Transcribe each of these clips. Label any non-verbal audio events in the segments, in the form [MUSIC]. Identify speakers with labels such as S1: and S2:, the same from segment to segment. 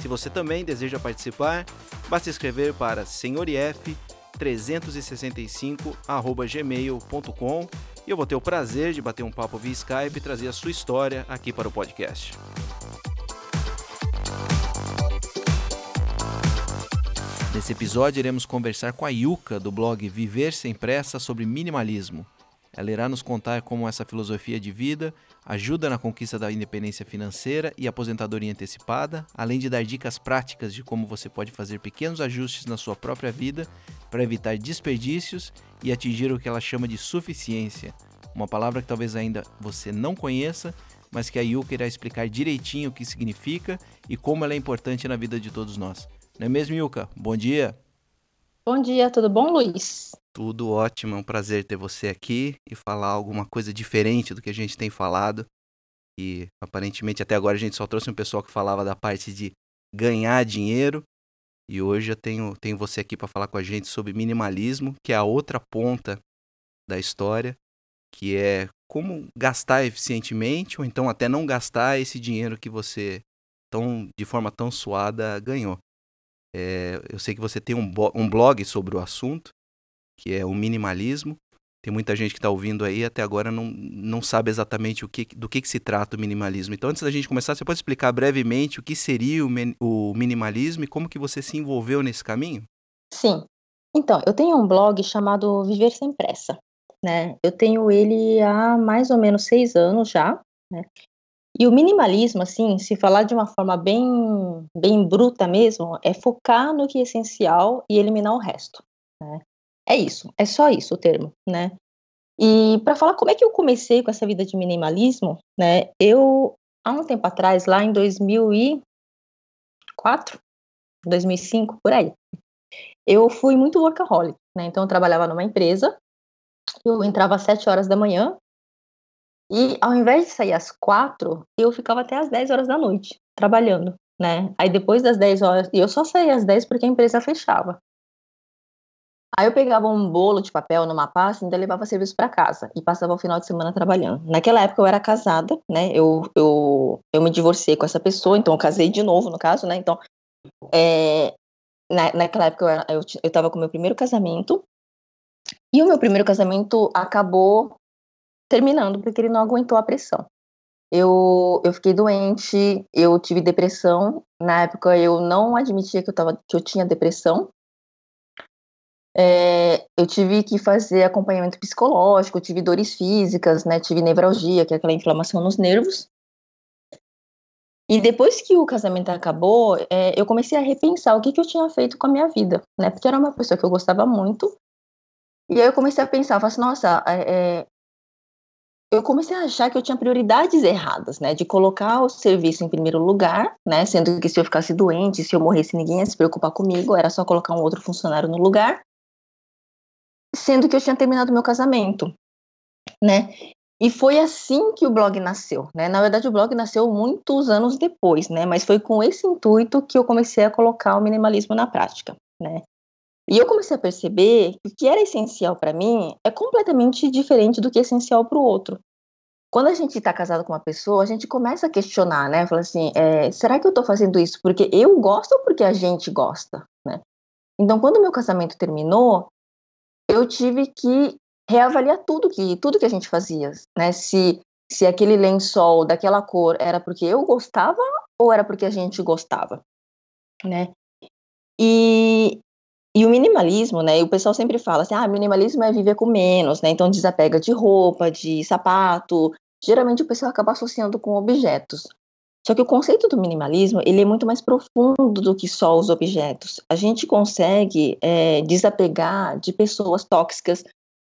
S1: Se você também deseja participar, basta escrever para senhorif365@gmail.com e eu vou ter o prazer de bater um papo via Skype e trazer a sua história aqui para o podcast. Nesse episódio iremos conversar com a Yuka do blog Viver Sem Pressa sobre minimalismo. Ela irá nos contar como essa filosofia de vida ajuda na conquista da independência financeira e aposentadoria antecipada, além de dar dicas práticas de como você pode fazer pequenos ajustes na sua própria vida para evitar desperdícios e atingir o que ela chama de suficiência, uma palavra que talvez ainda você não conheça, mas que a Yuka irá explicar direitinho o que significa e como ela é importante na vida de todos nós. Não é mesmo, Yuka? Bom dia!
S2: Bom dia, tudo bom, Luiz?
S1: Tudo ótimo, é um prazer ter você aqui e falar alguma coisa diferente do que a gente tem falado. E aparentemente até agora a gente só trouxe um pessoal que falava da parte de ganhar dinheiro. E hoje eu tenho, tenho você aqui para falar com a gente sobre minimalismo, que é a outra ponta da história, que é como gastar eficientemente ou então até não gastar esse dinheiro que você tão de forma tão suada ganhou. É, eu sei que você tem um, um blog sobre o assunto que é o minimalismo. Tem muita gente que está ouvindo aí até agora não, não sabe exatamente o que, do que, que se trata o minimalismo. Então, antes da gente começar, você pode explicar brevemente o que seria o, o minimalismo e como que você se envolveu nesse caminho?
S2: Sim. Então, eu tenho um blog chamado Viver Sem Pressa. Né? Eu tenho ele há mais ou menos seis anos já. Né? E o minimalismo, assim, se falar de uma forma bem, bem bruta mesmo, é focar no que é essencial e eliminar o resto. Né? É isso, é só isso o termo, né? E para falar como é que eu comecei com essa vida de minimalismo, né? Eu há um tempo atrás, lá em 2004, 2005, por aí, eu fui muito workaholic, né? Então eu trabalhava numa empresa, eu entrava às 7 horas da manhã e ao invés de sair às 4, eu ficava até às 10 horas da noite trabalhando, né? Aí depois das 10 horas, e eu só saía às 10 porque a empresa fechava. Aí eu pegava um bolo de papel numa pasta e ainda levava serviço para casa e passava o final de semana trabalhando. Naquela época eu era casada, né? Eu, eu, eu me divorciei com essa pessoa, então eu casei de novo, no caso, né? Então, é, na, naquela época eu, era, eu, eu tava com meu primeiro casamento e o meu primeiro casamento acabou terminando porque ele não aguentou a pressão. Eu, eu fiquei doente, eu tive depressão. Na época eu não admitia que eu, tava, que eu tinha depressão, é, eu tive que fazer acompanhamento psicológico, tive dores físicas, né? Tive nevralgia, que é aquela inflamação nos nervos. E depois que o casamento acabou, é, eu comecei a repensar o que, que eu tinha feito com a minha vida, né? Porque era uma pessoa que eu gostava muito. E aí eu comecei a pensar, falei assim, nossa, é, eu comecei a achar que eu tinha prioridades erradas, né? De colocar o serviço em primeiro lugar, né? Sendo que se eu ficasse doente, se eu morresse, ninguém ia se preocupar comigo, era só colocar um outro funcionário no lugar sendo que eu tinha terminado meu casamento, né? E foi assim que o blog nasceu, né? Na verdade, o blog nasceu muitos anos depois, né? Mas foi com esse intuito que eu comecei a colocar o minimalismo na prática, né? E eu comecei a perceber que o que era essencial para mim é completamente diferente do que é essencial para o outro. Quando a gente está casado com uma pessoa, a gente começa a questionar, né? Fala assim, é, será que eu estou fazendo isso porque eu gosto ou porque a gente gosta, né? Então, quando o meu casamento terminou, eu tive que reavaliar tudo que tudo que a gente fazia, né? Se se aquele lençol daquela cor era porque eu gostava ou era porque a gente gostava, né? E, e o minimalismo, né? O pessoal sempre fala assim, ah, minimalismo é viver com menos, né? Então desapega de roupa, de sapato. Geralmente o pessoal acaba associando com objetos. Só que o conceito do minimalismo ele é muito mais profundo do que só os objetos. A gente consegue é, desapegar de pessoas tóxicas.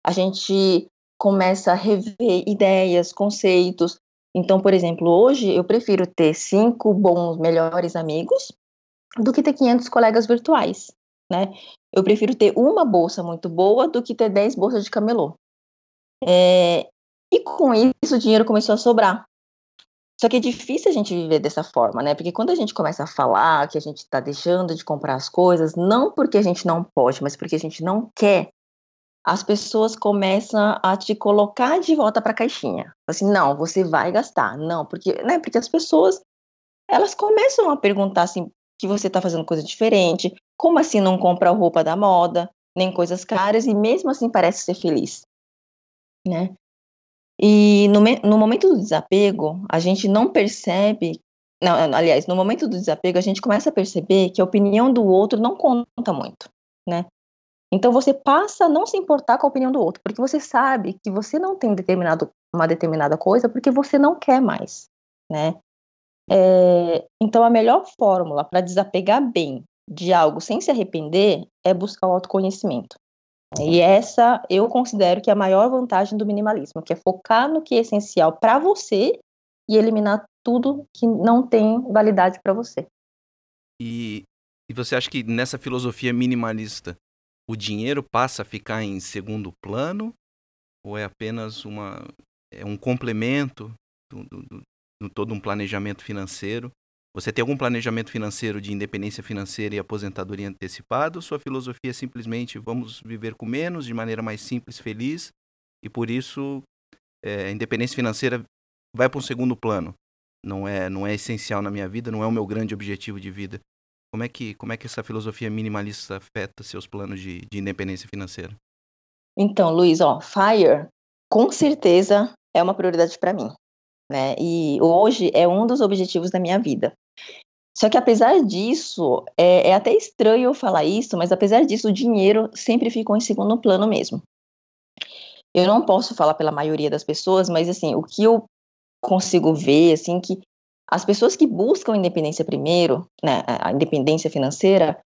S2: A gente começa a rever ideias, conceitos. Então, por exemplo, hoje eu prefiro ter cinco bons, melhores amigos do que ter 500 colegas virtuais. Né? Eu prefiro ter uma bolsa muito boa do que ter 10 bolsas de camelô. É, e com isso o dinheiro começou a sobrar. Só que é difícil a gente viver dessa forma, né? Porque quando a gente começa a falar que a gente está deixando de comprar as coisas, não porque a gente não pode, mas porque a gente não quer, as pessoas começam a te colocar de volta para a caixinha. Assim, não, você vai gastar. Não, porque, né? Porque as pessoas elas começam a perguntar assim que você está fazendo coisa diferente, como assim não compra roupa da moda, nem coisas caras e mesmo assim parece ser feliz, né? E no, no momento do desapego, a gente não percebe, não, aliás, no momento do desapego, a gente começa a perceber que a opinião do outro não conta muito, né? Então você passa a não se importar com a opinião do outro, porque você sabe que você não tem determinado, uma determinada coisa porque você não quer mais, né? É, então a melhor fórmula para desapegar bem de algo sem se arrepender é buscar o autoconhecimento. E essa eu considero que é a maior vantagem do minimalismo, que é focar no que é essencial para você e eliminar tudo que não tem validade para você.
S1: E, e você acha que nessa filosofia minimalista o dinheiro passa a ficar em segundo plano ou é apenas uma é um complemento do, do, todo um planejamento financeiro? Você tem algum planejamento financeiro de independência financeira e aposentadoria antecipada? Sua filosofia é simplesmente vamos viver com menos, de maneira mais simples, feliz, e por isso é, a independência financeira vai para um segundo plano. Não é, não é essencial na minha vida, não é o meu grande objetivo de vida. Como é que, como é que essa filosofia minimalista afeta seus planos de, de independência financeira?
S2: Então, Luiz, ó, FIRE com certeza é uma prioridade para mim né? E hoje é um dos objetivos da minha vida. Só que apesar disso, é, é, até estranho eu falar isso, mas apesar disso, o dinheiro sempre ficou em segundo plano mesmo. Eu não posso falar pela maioria das pessoas, mas assim, o que eu consigo ver, assim, que as pessoas que buscam independência primeiro, né, a independência financeira,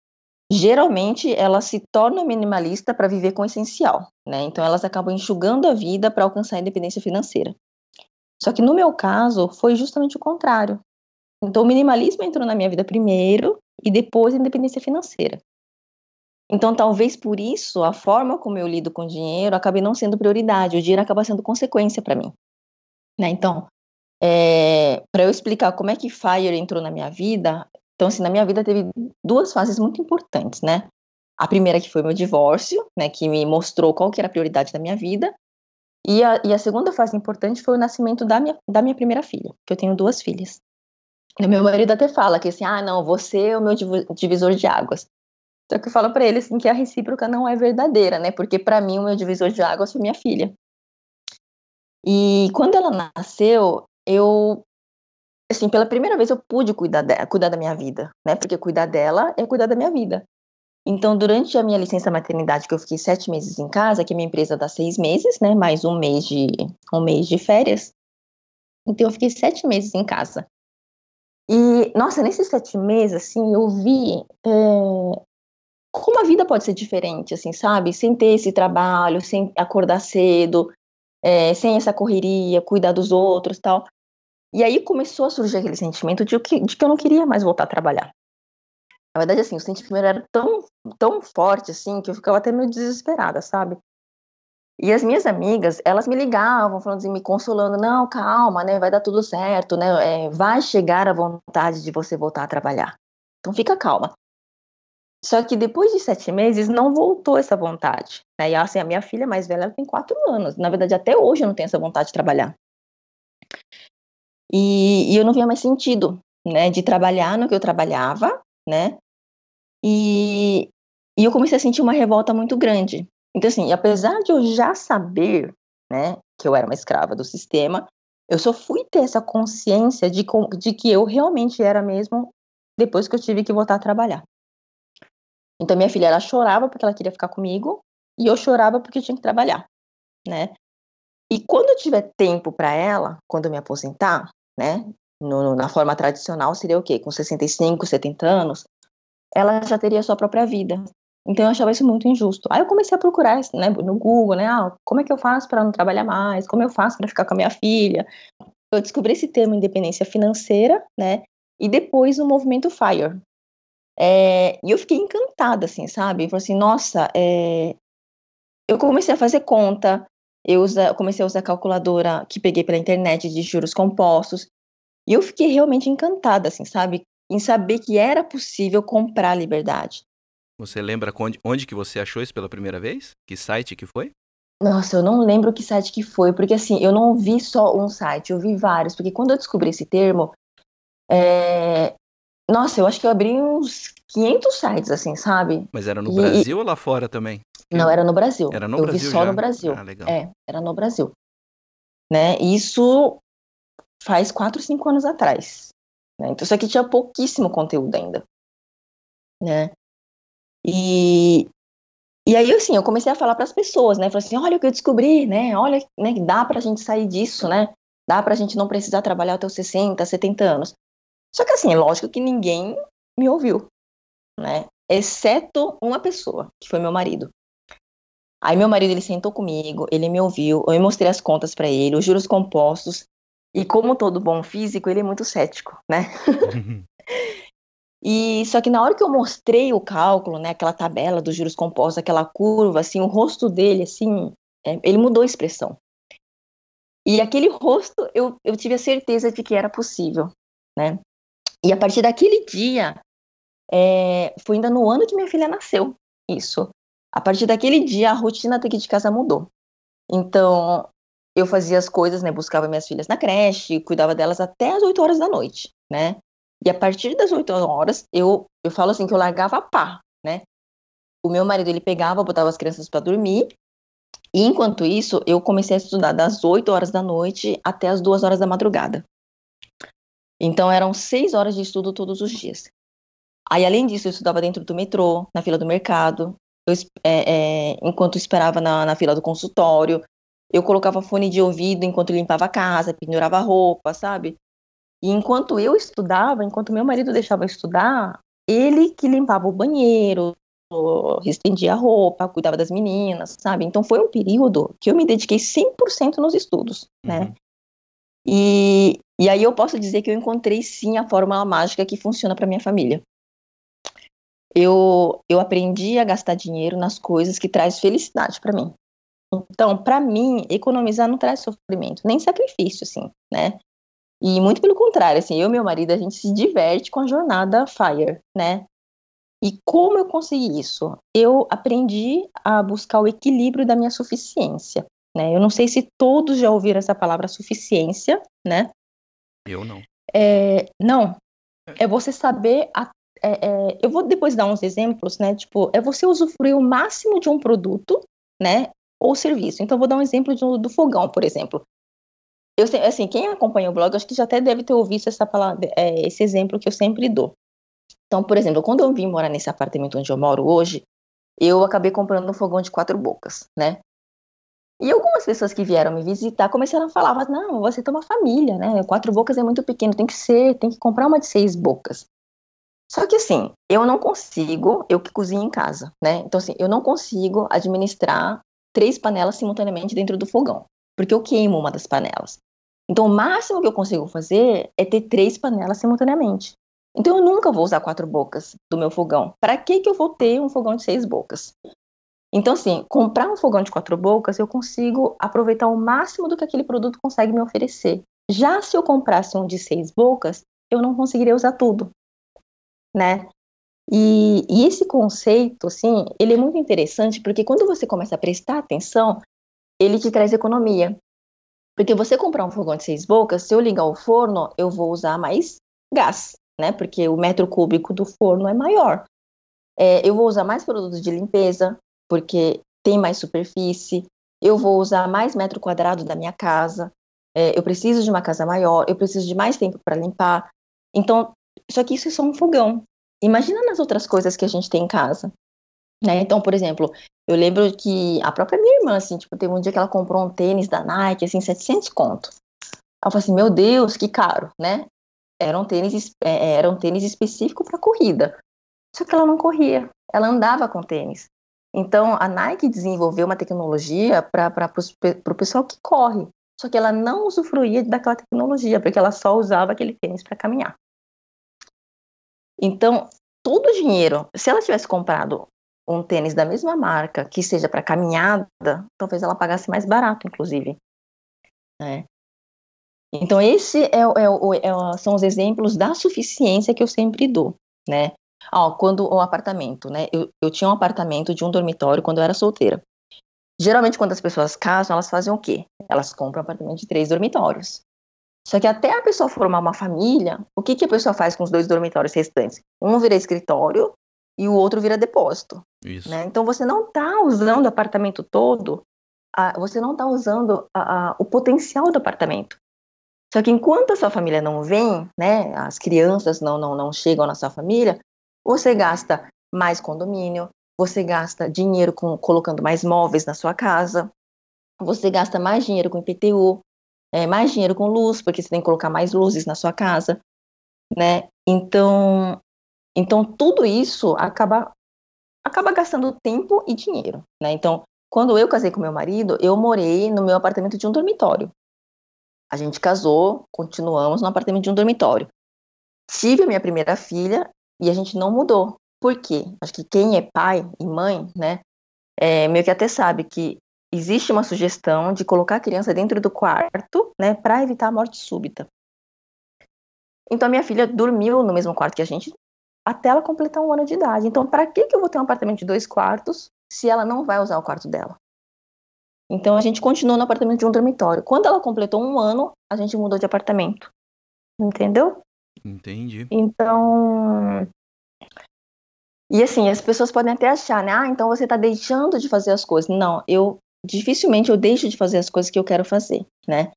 S2: geralmente elas se tornam minimalista para viver com o essencial, né? Então elas acabam enxugando a vida para alcançar a independência financeira. Só que no meu caso, foi justamente o contrário. Então, o minimalismo entrou na minha vida primeiro e depois a independência financeira. Então, talvez por isso, a forma como eu lido com o dinheiro acabe não sendo prioridade, o dinheiro acaba sendo consequência para mim. Né? Então, é, para eu explicar como é que FIRE entrou na minha vida, então, assim, na minha vida teve duas fases muito importantes, né? A primeira que foi meu divórcio, né, que me mostrou qual que era a prioridade da minha vida, e a, e a segunda fase importante foi o nascimento da minha, da minha primeira filha, que eu tenho duas filhas. E meu marido até fala que assim, ah, não, você é o meu divisor de águas. Só que eu falo para ele assim que a recíproca não é verdadeira, né? Porque para mim o meu divisor de águas foi minha filha. E quando ela nasceu, eu assim, pela primeira vez eu pude cuidar, de, cuidar da minha vida, né? Porque cuidar dela é cuidar da minha vida. Então, durante a minha licença maternidade, que eu fiquei sete meses em casa, que a minha empresa dá seis meses, né? Mais um mês de um mês de férias. Então, eu fiquei sete meses em casa. E, nossa, nesses sete meses, assim, eu vi é, como a vida pode ser diferente, assim, sabe? Sem ter esse trabalho, sem acordar cedo, é, sem essa correria, cuidar dos outros tal. E aí começou a surgir aquele sentimento de que, de que eu não queria mais voltar a trabalhar. Na verdade, assim, o sentimento era tão, tão forte, assim, que eu ficava até meio desesperada, sabe? E as minhas amigas, elas me ligavam, falando assim, me consolando, não, calma, né, vai dar tudo certo, né, é, vai chegar a vontade de você voltar a trabalhar. Então fica calma. Só que depois de sete meses, não voltou essa vontade. Né? E assim, a minha filha mais velha tem quatro anos. Na verdade, até hoje eu não tenho essa vontade de trabalhar. E, e eu não via mais sentido, né, de trabalhar no que eu trabalhava, né, e, e eu comecei a sentir uma revolta muito grande. Então, assim, apesar de eu já saber, né, que eu era uma escrava do sistema, eu só fui ter essa consciência de, de que eu realmente era mesmo depois que eu tive que voltar a trabalhar. Então, minha filha, ela chorava porque ela queria ficar comigo e eu chorava porque eu tinha que trabalhar, né? E quando eu tiver tempo para ela, quando eu me aposentar, né, no, na forma tradicional seria o quê? Com 65, 70 anos, ela já teria sua própria vida. Então eu achava isso muito injusto. Aí eu comecei a procurar né, no Google, né? Ah, como é que eu faço para não trabalhar mais? Como eu faço para ficar com a minha filha? Eu descobri esse termo independência financeira, né? E depois o movimento FIRE. É, e eu fiquei encantada, assim, sabe? Falei assim, nossa, é... eu comecei a fazer conta, eu usa, comecei a usar a calculadora que peguei pela internet de juros compostos, e eu fiquei realmente encantada, assim, sabe? Em saber que era possível comprar liberdade.
S1: Você lembra onde, onde que você achou isso pela primeira vez? Que site que foi?
S2: Nossa, eu não lembro que site que foi, porque assim, eu não vi só um site, eu vi vários, porque quando eu descobri esse termo, é... nossa, eu acho que eu abri uns 500 sites, assim, sabe?
S1: Mas era no e... Brasil ou lá fora também?
S2: Não, era no Brasil.
S1: Era no
S2: eu
S1: Brasil
S2: vi só
S1: já?
S2: no Brasil.
S1: Ah, legal.
S2: É, era no Brasil. Né? Isso faz 4, 5 anos atrás. Né? Então, isso aqui tinha pouquíssimo conteúdo ainda. Né? E, e aí, assim, eu comecei a falar para as pessoas, né? Falei assim, olha o que eu descobri, né? Olha, né, dá para a gente sair disso, né? Dá para a gente não precisar trabalhar até os 60, 70 anos. Só que, assim, é lógico que ninguém me ouviu, né? Exceto uma pessoa, que foi meu marido. Aí meu marido ele sentou comigo, ele me ouviu, eu mostrei as contas para ele, os juros compostos. E como todo bom físico, ele é muito cético, né? [LAUGHS] e só que na hora que eu mostrei o cálculo, né, aquela tabela dos juros compostos, aquela curva, assim, o rosto dele, assim, é, ele mudou a expressão. E aquele rosto, eu, eu tive a certeza de que era possível, né? E a partir daquele dia, é, foi ainda no ano que minha filha nasceu, isso. A partir daquele dia, a rotina daqui de casa mudou. Então, eu fazia as coisas, né? Buscava minhas filhas na creche, cuidava delas até as 8 horas da noite, né? E a partir das 8 horas, eu, eu falo assim que eu largava a pá, né? O meu marido, ele pegava, botava as crianças para dormir, e enquanto isso, eu comecei a estudar das 8 horas da noite até as 2 horas da madrugada. Então, eram 6 horas de estudo todos os dias. Aí, além disso, eu estudava dentro do metrô, na fila do mercado, eu, é, é, enquanto esperava na, na fila do consultório. Eu colocava fone de ouvido enquanto limpava a casa, pendurava a roupa, sabe? E enquanto eu estudava, enquanto meu marido deixava eu estudar, ele que limpava o banheiro, estendia a roupa, cuidava das meninas, sabe? Então foi um período que eu me dediquei 100% nos estudos, né? uhum. né? E, e aí eu posso dizer que eu encontrei sim a fórmula mágica que funciona para minha família eu, eu aprendi a gastar dinheiro nas coisas que traz felicidade para mim. Então, para mim, economizar não traz sofrimento, nem sacrifício, assim, né? E muito pelo contrário, assim, eu e meu marido, a gente se diverte com a jornada FIRE, né? E como eu consegui isso? Eu aprendi a buscar o equilíbrio da minha suficiência, né? Eu não sei se todos já ouviram essa palavra suficiência, né?
S1: Eu não.
S2: É, não. É você saber a é, é, eu vou depois dar uns exemplos, né? Tipo, é você usufruir o máximo de um produto, né? Ou serviço. Então, vou dar um exemplo de, do fogão, por exemplo. Eu assim, quem acompanha o blog, acho que já até deve ter ouvido essa palavra, é, esse exemplo que eu sempre dou. Então, por exemplo, quando eu vim morar nesse apartamento onde eu moro hoje, eu acabei comprando um fogão de quatro bocas, né? E algumas pessoas que vieram me visitar começaram a falar, não, você tem uma família, né? Quatro bocas é muito pequeno, tem que ser, tem que comprar uma de seis bocas. Só que assim, eu não consigo, eu que cozinho em casa, né? Então assim, eu não consigo administrar três panelas simultaneamente dentro do fogão, porque eu queimo uma das panelas. Então o máximo que eu consigo fazer é ter três panelas simultaneamente. Então eu nunca vou usar quatro bocas do meu fogão. Para que que eu vou ter um fogão de seis bocas? Então assim, comprar um fogão de quatro bocas, eu consigo aproveitar o máximo do que aquele produto consegue me oferecer. Já se eu comprasse um de seis bocas, eu não conseguiria usar tudo, né? E, e, esse conceito, assim, ele é muito interessante porque quando você começa a prestar atenção, ele te traz economia. Porque você comprar um fogão de seis bocas, se eu ligar o forno, eu vou usar mais gás, né? Porque o metro cúbico do forno é maior. É, eu vou usar mais produtos de limpeza, porque tem mais superfície. Eu vou usar mais metro quadrado da minha casa. É, eu preciso de uma casa maior, eu preciso de mais tempo para limpar. Então, só que isso é só um fogão. Imagina nas outras coisas que a gente tem em casa. Né? Então, por exemplo, eu lembro que a própria minha irmã, assim, tipo, teve um dia que ela comprou um tênis da Nike, assim, 700 conto. Ela falou assim, meu Deus, que caro, né? Era um tênis, é, é, era um tênis específico para corrida. Só que ela não corria, ela andava com tênis. Então, a Nike desenvolveu uma tecnologia para o pessoal que corre. Só que ela não usufruía daquela tecnologia, porque ela só usava aquele tênis para caminhar. Então, todo o dinheiro, se ela tivesse comprado um tênis da mesma marca, que seja para caminhada, talvez ela pagasse mais barato, inclusive. Né? Então, esse é, é, é, são os exemplos da suficiência que eu sempre dou, né? Ó, quando o apartamento, né? Eu, eu tinha um apartamento de um dormitório quando eu era solteira. Geralmente, quando as pessoas casam, elas fazem o quê? Elas compram um apartamento de três dormitórios. Só que até a pessoa formar uma família, o que, que a pessoa faz com os dois dormitórios restantes? Um vira escritório e o outro vira depósito. Né? Então você não está usando o apartamento todo, a, você não está usando a, a, o potencial do apartamento. Só que enquanto a sua família não vem, né, as crianças não, não, não chegam na sua família, você gasta mais condomínio, você gasta dinheiro com, colocando mais móveis na sua casa, você gasta mais dinheiro com IPTU, é, mais dinheiro com luz, porque você tem que colocar mais luzes na sua casa, né? Então, então tudo isso acaba acaba gastando tempo e dinheiro, né? Então, quando eu casei com meu marido, eu morei no meu apartamento de um dormitório. A gente casou, continuamos no apartamento de um dormitório. Tive a minha primeira filha e a gente não mudou. Por quê? Acho que quem é pai e mãe, né, é, meio que até sabe que existe uma sugestão de colocar a criança dentro do quarto, né, para evitar a morte súbita. Então, a minha filha dormiu no mesmo quarto que a gente até ela completar um ano de idade. Então, para que, que eu vou ter um apartamento de dois quartos se ela não vai usar o quarto dela? Então, a gente continuou no apartamento de um dormitório. Quando ela completou um ano, a gente mudou de apartamento. Entendeu?
S1: Entendi.
S2: Então. E assim, as pessoas podem até achar, né? Ah, então você está deixando de fazer as coisas. Não, eu dificilmente eu deixo de fazer as coisas que eu quero fazer, né?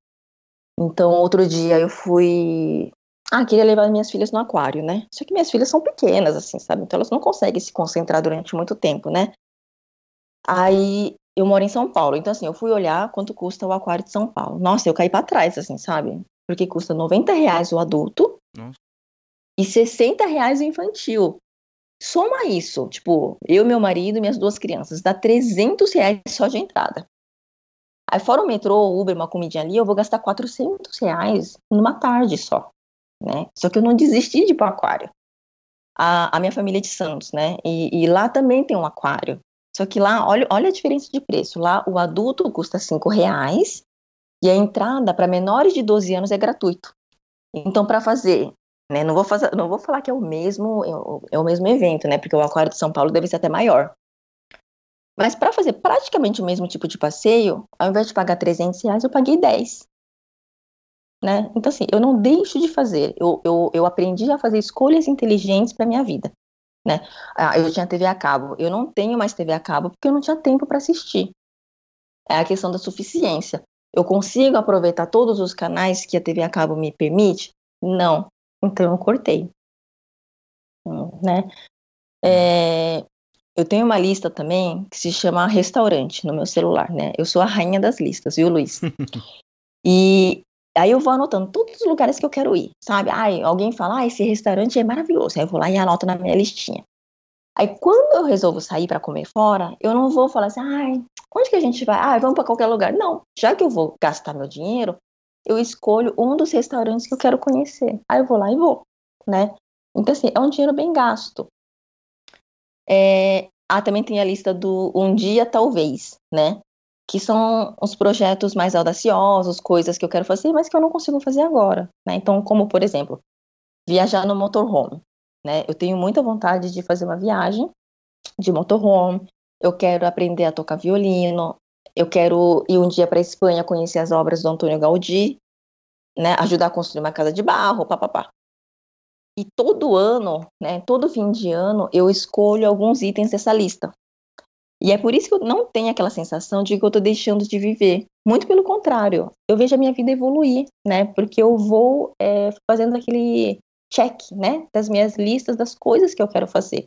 S2: Então, outro dia eu fui. Ah, queria levar minhas filhas no aquário, né? Só que minhas filhas são pequenas, assim, sabe? Então elas não conseguem se concentrar durante muito tempo, né? Aí eu moro em São Paulo, então assim, eu fui olhar quanto custa o aquário de São Paulo. Nossa, eu caí para trás, assim, sabe? Porque custa 90 reais o adulto Nossa. e 60 reais o infantil. Soma isso, tipo, eu, meu marido e minhas duas crianças, dá 300 reais só de entrada. Aí fora o metrô, Uber, uma comidinha ali, eu vou gastar 400 reais numa tarde só, né? Só que eu não desisti de ir para o aquário. A, a, minha família é de Santos, né? E, e, lá também tem um aquário. Só que lá, olha, olha a diferença de preço. Lá o adulto custa 5 reais e a entrada para menores de 12 anos é gratuito. Então, para fazer né? Não vou fazer, não vou falar que é o mesmo, é é o mesmo evento, né? Porque o Aquário de São Paulo deve ser até maior. Mas para fazer praticamente o mesmo tipo de passeio, ao invés de pagar 300 reais, eu paguei 10. Né? Então, assim, eu não deixo de fazer. Eu, eu, eu aprendi a fazer escolhas inteligentes para minha vida. Né? Ah, eu tinha TV a cabo. Eu não tenho mais TV a cabo porque eu não tinha tempo para assistir. É a questão da suficiência. Eu consigo aproveitar todos os canais que a TV a cabo me permite? Não. Então eu cortei. Né? É, eu tenho uma lista também que se chama restaurante no meu celular, né? Eu sou a rainha das listas, viu, Luiz? [LAUGHS] e aí eu vou anotando todos os lugares que eu quero ir, sabe? Ai, alguém fala, ah, esse restaurante é maravilhoso. Aí eu vou lá e anoto na minha listinha. Aí quando eu resolvo sair para comer fora, eu não vou falar assim, ai, onde que a gente vai? Ah, vamos para qualquer lugar. Não, já que eu vou gastar meu dinheiro, eu escolho um dos restaurantes que eu quero conhecer. Aí eu vou lá e vou, né? Então, assim, é um dinheiro bem gasto. É... Ah, também tem a lista do Um Dia Talvez, né? Que são os projetos mais audaciosos, coisas que eu quero fazer, mas que eu não consigo fazer agora, né? Então, como, por exemplo, viajar no motorhome, né? Eu tenho muita vontade de fazer uma viagem de motorhome, eu quero aprender a tocar violino, eu quero ir um dia para a Espanha conhecer as obras do Antônio Gaudí, né, ajudar a construir uma casa de barro, papapá. E todo ano, né, todo fim de ano, eu escolho alguns itens dessa lista. E é por isso que eu não tenho aquela sensação de que eu estou deixando de viver. Muito pelo contrário, eu vejo a minha vida evoluir, né? Porque eu vou é, fazendo aquele check, né? Das minhas listas das coisas que eu quero fazer.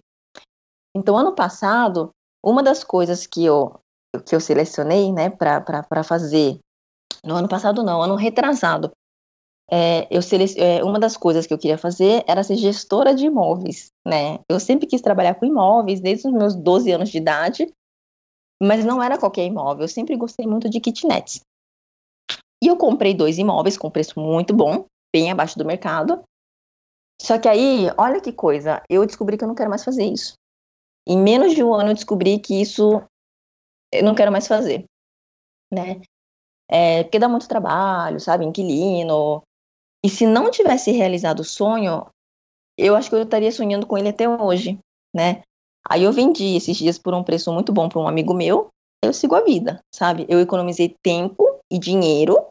S2: Então, ano passado, uma das coisas que eu que eu selecionei, né, para fazer. No ano passado, não, ano retrasado. É, eu selec... É, uma das coisas que eu queria fazer era ser gestora de imóveis, né? Eu sempre quis trabalhar com imóveis, desde os meus 12 anos de idade, mas não era qualquer imóvel, eu sempre gostei muito de kitnets. E eu comprei dois imóveis com preço muito bom, bem abaixo do mercado, Só que aí, olha que coisa, eu descobri que eu não quero mais fazer isso. Em menos de um ano eu descobri que isso eu não quero mais fazer, né? É, porque dá muito trabalho, sabe? Inquilino. E se não tivesse realizado o sonho, eu acho que eu estaria sonhando com ele até hoje, né? Aí eu vendi esses dias por um preço muito bom para um amigo meu. Eu sigo a vida, sabe? Eu economizei tempo e dinheiro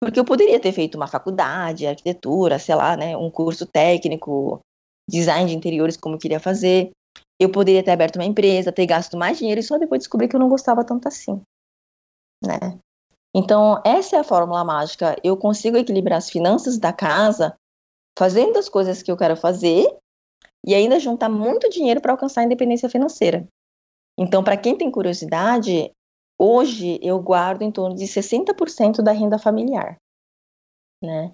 S2: porque eu poderia ter feito uma faculdade, arquitetura, sei lá, né, um curso técnico, design de interiores como eu queria fazer. Eu poderia ter aberto uma empresa, ter gasto mais dinheiro e só depois descobrir que eu não gostava tanto assim, né? Então, essa é a fórmula mágica. Eu consigo equilibrar as finanças da casa fazendo as coisas que eu quero fazer e ainda juntar muito dinheiro para alcançar a independência financeira. Então, para quem tem curiosidade, Hoje eu guardo em torno de 60% da renda familiar, né?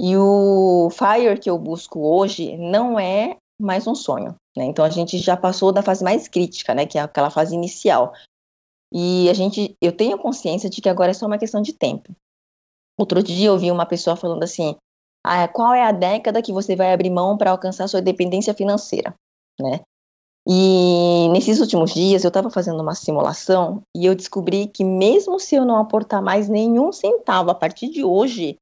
S2: E o FIRE que eu busco hoje não é mais um sonho, né? Então a gente já passou da fase mais crítica, né, que é aquela fase inicial. E a gente, eu tenho consciência de que agora é só uma questão de tempo. Outro dia eu vi uma pessoa falando assim: ah, qual é a década que você vai abrir mão para alcançar sua dependência financeira, né? E nesses últimos dias eu estava fazendo uma simulação e eu descobri que mesmo se eu não aportar mais nenhum centavo a partir de hoje,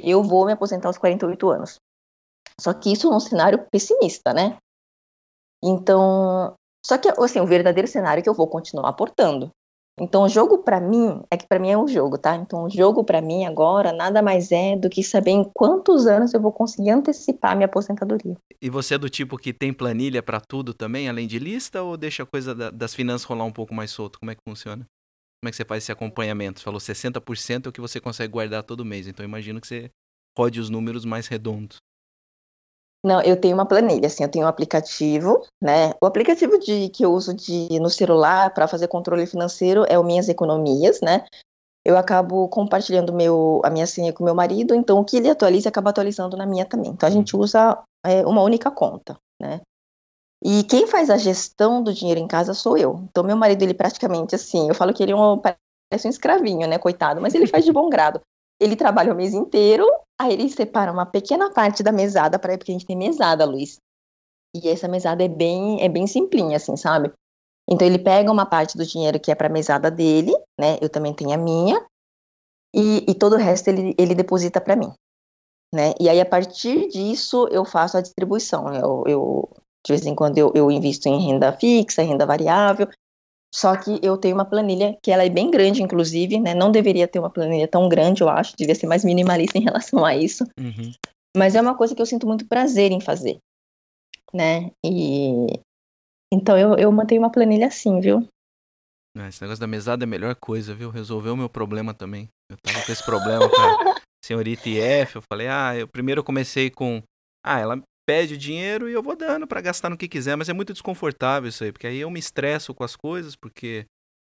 S2: eu vou me aposentar aos 48 anos. Só que isso é um cenário pessimista, né? Então, só que assim, o verdadeiro cenário é que eu vou continuar aportando. Então, o jogo para mim, é que para mim é um jogo, tá? Então, o jogo para mim agora nada mais é do que saber em quantos anos eu vou conseguir antecipar minha aposentadoria.
S1: E você é do tipo que tem planilha para tudo também, além de lista, ou deixa a coisa da, das finanças rolar um pouco mais solto? Como é que funciona? Como é que você faz esse acompanhamento? Você falou 60% é o que você consegue guardar todo mês, então imagino que você rode os números mais redondos.
S2: Não, eu tenho uma planilha, assim, eu tenho um aplicativo, né? O aplicativo de, que eu uso de, no celular para fazer controle financeiro é o Minhas Economias, né? Eu acabo compartilhando meu, a minha senha com meu marido, então o que ele atualiza acaba atualizando na minha também. Então a gente usa é, uma única conta, né? E quem faz a gestão do dinheiro em casa sou eu. Então meu marido, ele praticamente assim, eu falo que ele é um, parece um escravinho, né, coitado, mas ele faz de bom grado. Ele trabalha o mês inteiro, aí ele separa uma pequena parte da mesada para porque a gente tem mesada, Luiz. E essa mesada é bem, é bem simplinha, assim, sabe? Então ele pega uma parte do dinheiro que é para a mesada dele, né? Eu também tenho a minha, e, e todo o resto ele, ele deposita para mim, né? E aí a partir disso eu faço a distribuição. Eu, eu de vez em quando eu, eu invisto em renda fixa, renda variável, só que eu tenho uma planilha que ela é bem grande, inclusive, né? Não deveria ter uma planilha tão grande, eu acho. Devia ser mais minimalista em relação a isso. Uhum. Mas é uma coisa que eu sinto muito prazer em fazer, né? E então eu, eu mantenho uma planilha assim, viu?
S1: É, esse negócio da mesada é a melhor coisa, viu? Resolveu o meu problema também. Eu tava com esse problema com a [LAUGHS] senhorita IF. Eu falei, ah, eu primeiro comecei com. Ah, ela pede o dinheiro e eu vou dando para gastar no que quiser, mas é muito desconfortável isso aí, porque aí eu me estresso com as coisas, porque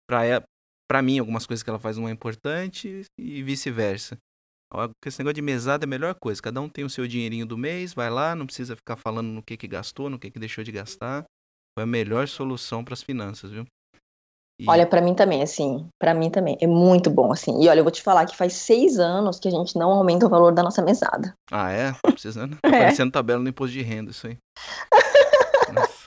S1: para mim algumas coisas que ela faz não é importante e vice-versa. Esse negócio de mesada é a melhor coisa. Cada um tem o seu dinheirinho do mês, vai lá, não precisa ficar falando no que que gastou, no que que deixou de gastar. Foi a melhor solução para as finanças, viu?
S2: E... Olha, para mim também, assim, para mim também, é muito bom, assim. E olha, eu vou te falar que faz seis anos que a gente não aumenta o valor da nossa mesada.
S1: Ah, é? [LAUGHS] Tá precisando. Tá é. parecendo tabela no imposto de renda, isso aí. Nossa.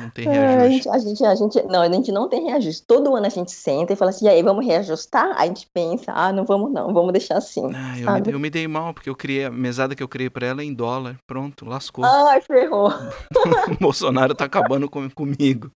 S1: Não tem reajuste.
S2: A gente, a, gente, a gente, não, a gente não tem reajuste. Todo ano a gente senta e fala assim, e aí, vamos reajustar? Aí a gente pensa, ah, não vamos não, vamos deixar assim.
S1: Ah, eu, me, eu, me, dei mal, porque eu criei, a mesada que eu criei pra ela é em dólar. Pronto, lascou.
S2: Ai, ferrou. [LAUGHS]
S1: o Bolsonaro tá acabando com, comigo.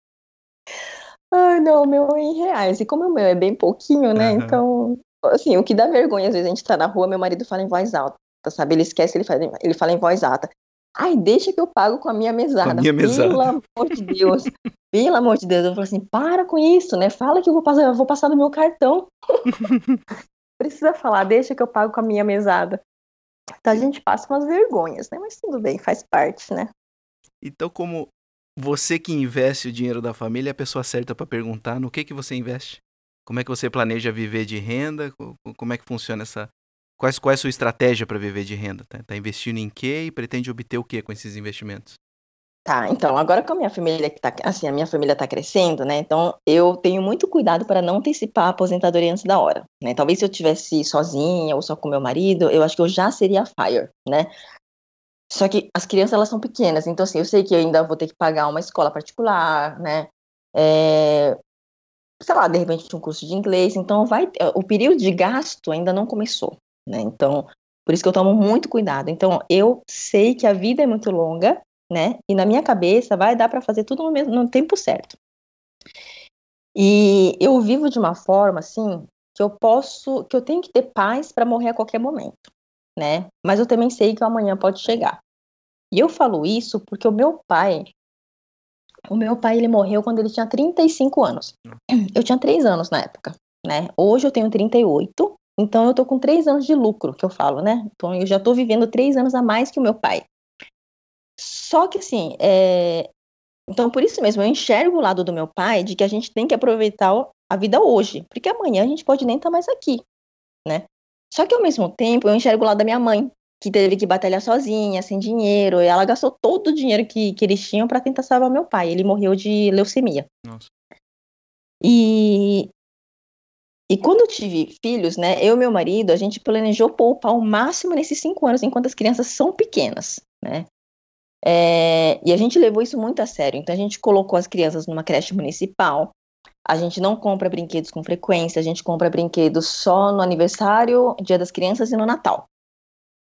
S2: Ai, não, o meu é em reais. E como o meu é bem pouquinho, né? Uhum. Então, assim, o que dá vergonha, às vezes a gente tá na rua, meu marido fala em voz alta, sabe? Ele esquece, ele fala, ele fala em voz alta. Ai, deixa que eu pago com a minha mesada. A minha mesada. Pelo amor de Deus. Pelo amor de Deus. Eu falo assim, para com isso, né? Fala que eu vou passar, eu vou passar no meu cartão. [LAUGHS] Precisa falar, deixa que eu pago com a minha mesada. Então a gente passa umas vergonhas, né? Mas tudo bem, faz parte, né?
S1: Então, como você que investe o dinheiro da família é a pessoa certa para perguntar no que que você investe. Como é que você planeja viver de renda? Como é que funciona essa Quais, qual é a sua estratégia para viver de renda? Tá, tá, investindo em quê e pretende obter o quê com esses investimentos?
S2: Tá, então, agora com a minha família que tá, assim, a minha família tá crescendo, né? Então, eu tenho muito cuidado para não antecipar a aposentadoria antes da hora, né? Talvez se eu tivesse sozinha ou só com meu marido, eu acho que eu já seria fire, né? Só que as crianças, elas são pequenas, então assim, eu sei que eu ainda vou ter que pagar uma escola particular, né? É, sei lá, de repente um curso de inglês, então vai, o período de gasto ainda não começou, né? Então, por isso que eu tomo muito cuidado. Então, eu sei que a vida é muito longa, né? E na minha cabeça vai dar para fazer tudo no, mesmo, no tempo certo. E eu vivo de uma forma assim que eu posso, que eu tenho que ter paz para morrer a qualquer momento, né? Mas eu também sei que o amanhã pode chegar. E eu falo isso porque o meu pai, o meu pai ele morreu quando ele tinha 35 anos. Eu tinha 3 anos na época, né? Hoje eu tenho 38, então eu tô com 3 anos de lucro, que eu falo, né? Então eu já tô vivendo 3 anos a mais que o meu pai. Só que assim, é... então por isso mesmo eu enxergo o lado do meu pai de que a gente tem que aproveitar a vida hoje, porque amanhã a gente pode nem estar tá mais aqui, né? Só que ao mesmo tempo eu enxergo o lado da minha mãe, que teve que batalhar sozinha, sem dinheiro, e ela gastou todo o dinheiro que, que eles tinham para tentar salvar meu pai. Ele morreu de leucemia. Nossa. E e quando eu tive filhos, né, eu e meu marido, a gente planejou poupar o máximo nesses cinco anos, enquanto as crianças são pequenas, né? É, e a gente levou isso muito a sério. Então a gente colocou as crianças numa creche municipal. A gente não compra brinquedos com frequência, a gente compra brinquedos só no aniversário, Dia das Crianças e no Natal,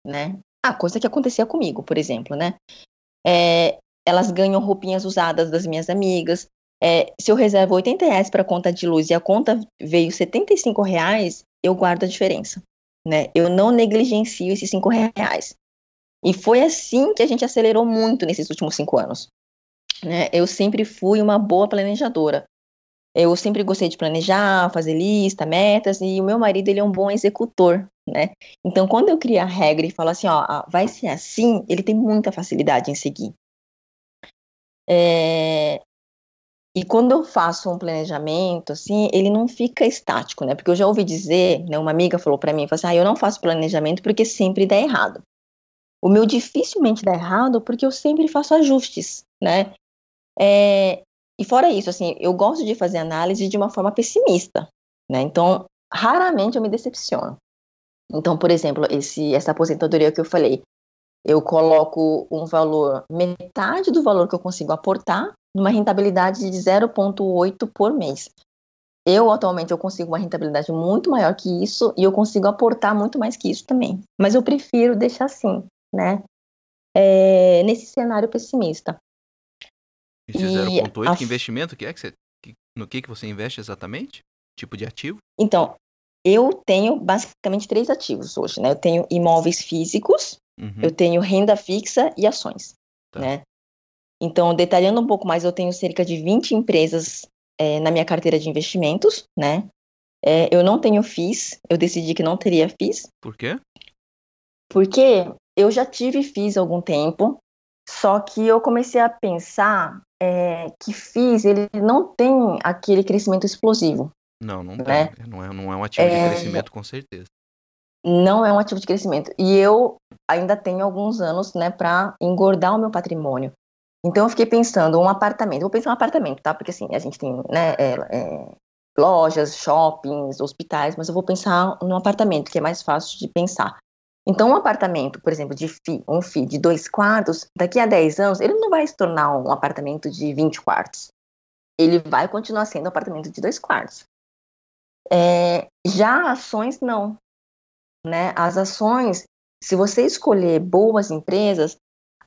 S2: né? A coisa que acontecia comigo, por exemplo, né? É, elas ganham roupinhas usadas das minhas amigas. É, se eu reservo 80 reais para conta de luz e a conta veio 75 reais, eu guardo a diferença, né? Eu não negligencio esses 5 reais. E foi assim que a gente acelerou muito nesses últimos cinco anos. Né? Eu sempre fui uma boa planejadora. Eu sempre gostei de planejar, fazer lista, metas, e o meu marido ele é um bom executor, né? Então, quando eu crio a regra e falo assim, ó, vai ser assim, ele tem muita facilidade em seguir. É... E quando eu faço um planejamento, assim, ele não fica estático, né? Porque eu já ouvi dizer, né, uma amiga falou para mim, falou assim, ah, eu não faço planejamento porque sempre dá errado. O meu dificilmente dá errado porque eu sempre faço ajustes, né? É, e fora isso, assim, eu gosto de fazer análise de uma forma pessimista, né? Então, raramente eu me decepciono. Então, por exemplo, esse, essa aposentadoria que eu falei, eu coloco um valor, metade do valor que eu consigo aportar, numa rentabilidade de 0,8 por mês. Eu, atualmente, eu consigo uma rentabilidade muito maior que isso e eu consigo aportar muito mais que isso também. Mas eu prefiro deixar assim, né? É, nesse cenário pessimista.
S1: Esse 0,8, a... que investimento que é? Que você, que, no que, que você investe exatamente? Tipo de ativo?
S2: Então, eu tenho basicamente três ativos hoje, né? Eu tenho imóveis físicos, uhum. eu tenho renda fixa e ações, tá. né? Então, detalhando um pouco mais, eu tenho cerca de 20 empresas é, na minha carteira de investimentos, né? É, eu não tenho FIIs, eu decidi que não teria FIIs.
S1: Por quê?
S2: Porque eu já tive FIIs há algum tempo, só que eu comecei a pensar é, que FIIs ele não tem aquele crescimento explosivo.
S1: Não, não né? tem. Não é, não é um ativo é... de crescimento, com certeza.
S2: Não é um ativo de crescimento. E eu ainda tenho alguns anos né, para engordar o meu patrimônio. Então eu fiquei pensando, um apartamento. Vou pensar um apartamento, tá? Porque assim, a gente tem né, é, é, lojas, shoppings, hospitais, mas eu vou pensar num apartamento, que é mais fácil de pensar. Então, um apartamento, por exemplo, de FI, um FI de dois quartos, daqui a 10 anos, ele não vai se tornar um apartamento de 20 quartos. Ele vai continuar sendo um apartamento de dois quartos. É, já ações, não. Né? As ações, se você escolher boas empresas,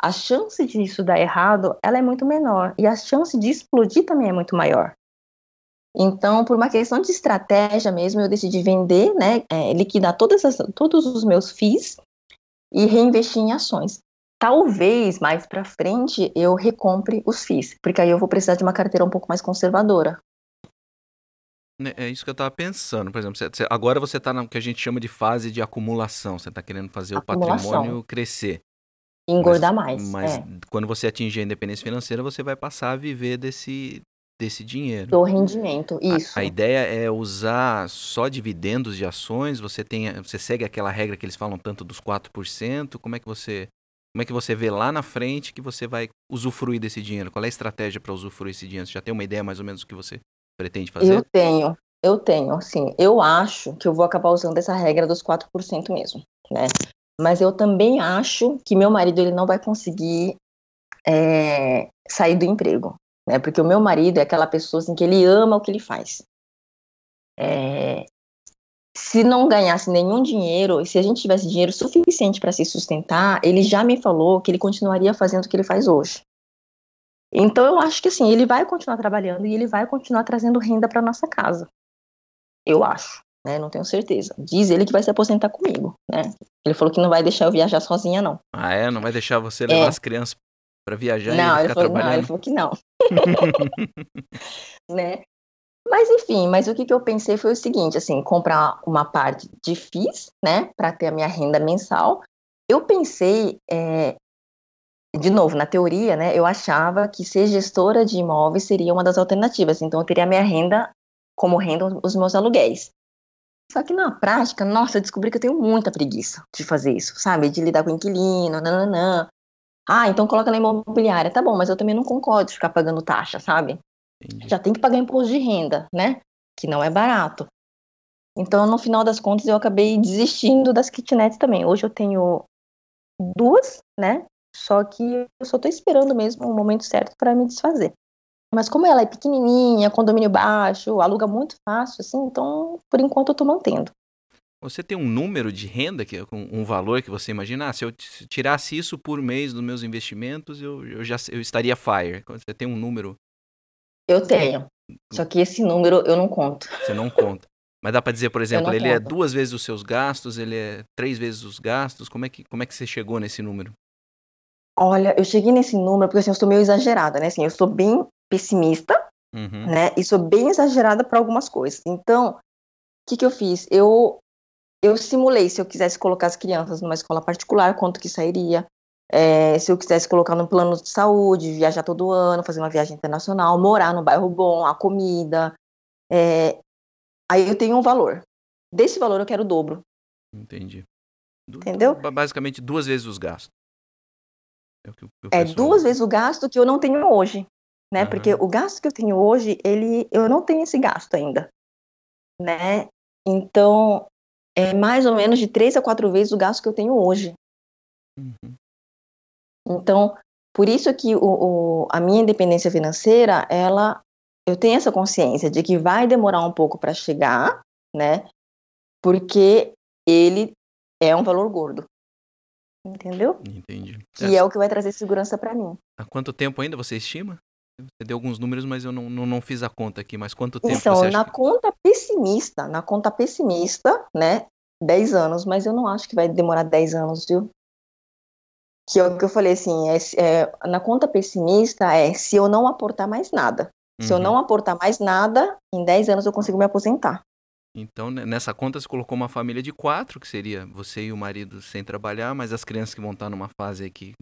S2: a chance disso dar errado, ela é muito menor. E a chance de explodir também é muito maior. Então, por uma questão de estratégia mesmo, eu decidi vender, né, é, liquidar todas as, todos os meus FIIs e reinvestir em ações. Talvez mais para frente eu recompre os FIIs, porque aí eu vou precisar de uma carteira um pouco mais conservadora.
S1: Né, é isso que eu estava pensando. Por exemplo, agora você está no que a gente chama de fase de acumulação. Você está querendo fazer acumulação. o patrimônio crescer.
S2: Engordar mas, mais.
S1: Mas é. quando você atingir a independência financeira, você vai passar a viver desse, desse dinheiro.
S2: Do rendimento, isso.
S1: A, a, ideia é usar só dividendos de ações, você tem, você segue aquela regra que eles falam tanto dos 4%, como é que você como é que você vê lá na frente que você vai usufruir desse dinheiro? Qual é a estratégia para usufruir esse dinheiro? Você já tem uma ideia mais ou menos do que você pretende fazer?
S2: Eu tenho, eu tenho, sim. Eu acho que eu vou acabar usando essa regra dos 4% mesmo, né? mas eu também acho que meu marido ele não vai conseguir é, sair do emprego, né? Porque o meu marido é aquela pessoa assim que ele ama o que ele faz. É, se não ganhasse nenhum dinheiro, se a gente tivesse dinheiro suficiente para se sustentar, ele já me falou que ele continuaria fazendo o que ele faz hoje. Então eu acho que assim, ele vai continuar trabalhando e ele vai continuar trazendo renda para nossa casa. Eu acho, né? Não tenho certeza. Diz ele que vai se aposentar comigo, né? Ele falou que não vai deixar eu viajar sozinha não.
S1: Ah, é, não vai deixar você levar é. as crianças para viajar
S2: não,
S1: e
S2: ele,
S1: ficar
S2: falou,
S1: trabalhando.
S2: Não, ele falou que não. [LAUGHS] [LAUGHS] né? Mas enfim, mas o que, que eu pensei foi o seguinte, assim, comprar uma parte de FIIs, né, para ter a minha renda mensal. Eu pensei é, de novo, na teoria, né, eu achava que ser gestora de imóveis seria uma das alternativas. Então, eu teria minha renda como renda os meus aluguéis. Só que na prática, nossa, eu descobri que eu tenho muita preguiça de fazer isso, sabe? De lidar com inquilino, nananã. Ah, então coloca na imobiliária. Tá bom, mas eu também não concordo de ficar pagando taxa, sabe? Entendi. Já tem que pagar imposto de renda, né? Que não é barato. Então, no final das contas, eu acabei desistindo das kitnets também. Hoje eu tenho duas, né? Só que eu só tô esperando mesmo o momento certo para me desfazer. Mas como ela é pequenininha, condomínio baixo, aluga muito fácil, assim, então por enquanto eu tô mantendo.
S1: Você tem um número de renda, que um valor que você imagina? Ah, se eu tirasse isso por mês dos meus investimentos, eu, eu já eu estaria fire. Você tem um número?
S2: Eu tenho. Só que esse número eu não conto.
S1: Você não conta. Mas dá para dizer, por exemplo, ele é conto. é duas vezes os seus gastos, ele é três vezes os gastos. Como é que, como é que você chegou nesse número?
S2: Olha, eu cheguei nesse número porque assim, eu sou meio exagerada, né? Assim, eu sou bem pessimista, uhum. né? E sou bem exagerada para algumas coisas. Então, o que, que eu fiz? Eu, eu simulei se eu quisesse colocar as crianças numa escola particular, quanto que sairia. É, se eu quisesse colocar no plano de saúde, viajar todo ano, fazer uma viagem internacional, morar no bairro bom, a comida. É, aí eu tenho um valor. Desse valor eu quero o dobro.
S1: Entendi.
S2: Entendeu?
S1: Basicamente duas vezes os gastos.
S2: É, que, que é duas vezes o gasto que eu não tenho hoje, né? Uhum. Porque o gasto que eu tenho hoje, ele, eu não tenho esse gasto ainda, né? Então, é mais ou menos de três a quatro vezes o gasto que eu tenho hoje. Uhum. Então, por isso que o, o, a minha independência financeira, ela, eu tenho essa consciência de que vai demorar um pouco para chegar, né? Porque ele é um valor gordo. Entendeu?
S1: Entendi.
S2: Essa... é o que vai trazer segurança para mim.
S1: Há quanto tempo ainda você estima? Você deu alguns números, mas eu não, não, não fiz a conta aqui. Mas quanto tempo
S2: então,
S1: você
S2: na
S1: que...
S2: conta pessimista, na conta pessimista, né? 10 anos, mas eu não acho que vai demorar 10 anos, viu? Que é o que eu falei assim, é, é, na conta pessimista é se eu não aportar mais nada. Se uhum. eu não aportar mais nada, em 10 anos eu consigo me aposentar.
S1: Então, nessa conta, você colocou uma família de quatro, que seria você e o marido sem trabalhar, mas as crianças que vão estar numa fase que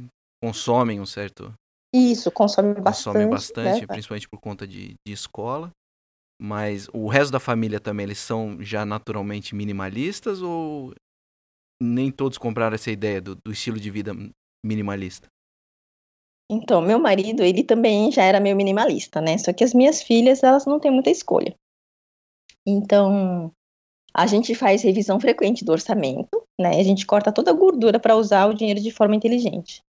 S1: consomem um certo.
S2: Isso, consomem bastante.
S1: Consomem bastante, né? principalmente por conta de, de escola. Mas o resto da família também, eles são já naturalmente minimalistas ou nem todos compraram essa ideia do, do estilo de vida minimalista?
S2: Então, meu marido, ele também já era meio minimalista, né? Só que as minhas filhas, elas não têm muita escolha. Então, a gente faz revisão frequente do orçamento, né? A gente corta toda a gordura para usar o dinheiro de forma inteligente.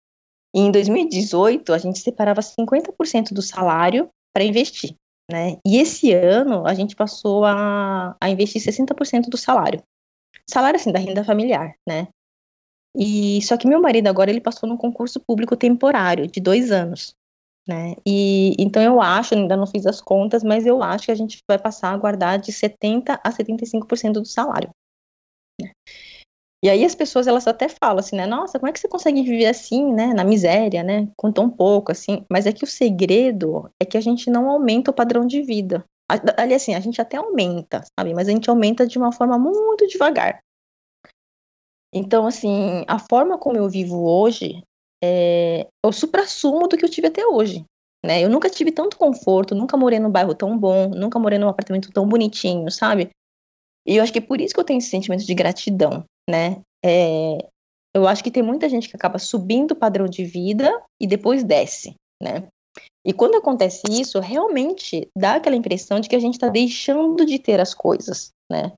S2: E em 2018, a gente separava 50% do salário para investir, né? E esse ano, a gente passou a, a investir 60% do salário. Salário, assim, da renda familiar, né? E só que meu marido agora ele passou num concurso público temporário de dois anos né? E então eu acho, ainda não fiz as contas, mas eu acho que a gente vai passar a guardar de 70 a 75% do salário. E aí as pessoas elas até falam assim, né? Nossa, como é que você consegue viver assim, né? Na miséria, né? Com tão pouco, assim. Mas é que o segredo é que a gente não aumenta o padrão de vida. Ali assim, a gente até aumenta, sabe? Mas a gente aumenta de uma forma muito devagar. Então, assim, a forma como eu vivo hoje é, o supra-sumo do que eu tive até hoje. Né? Eu nunca tive tanto conforto, nunca morei num bairro tão bom, nunca morei num apartamento tão bonitinho, sabe? E eu acho que é por isso que eu tenho esse sentimento de gratidão, né? É, eu acho que tem muita gente que acaba subindo o padrão de vida e depois desce, né? E quando acontece isso, realmente dá aquela impressão de que a gente está deixando de ter as coisas, né?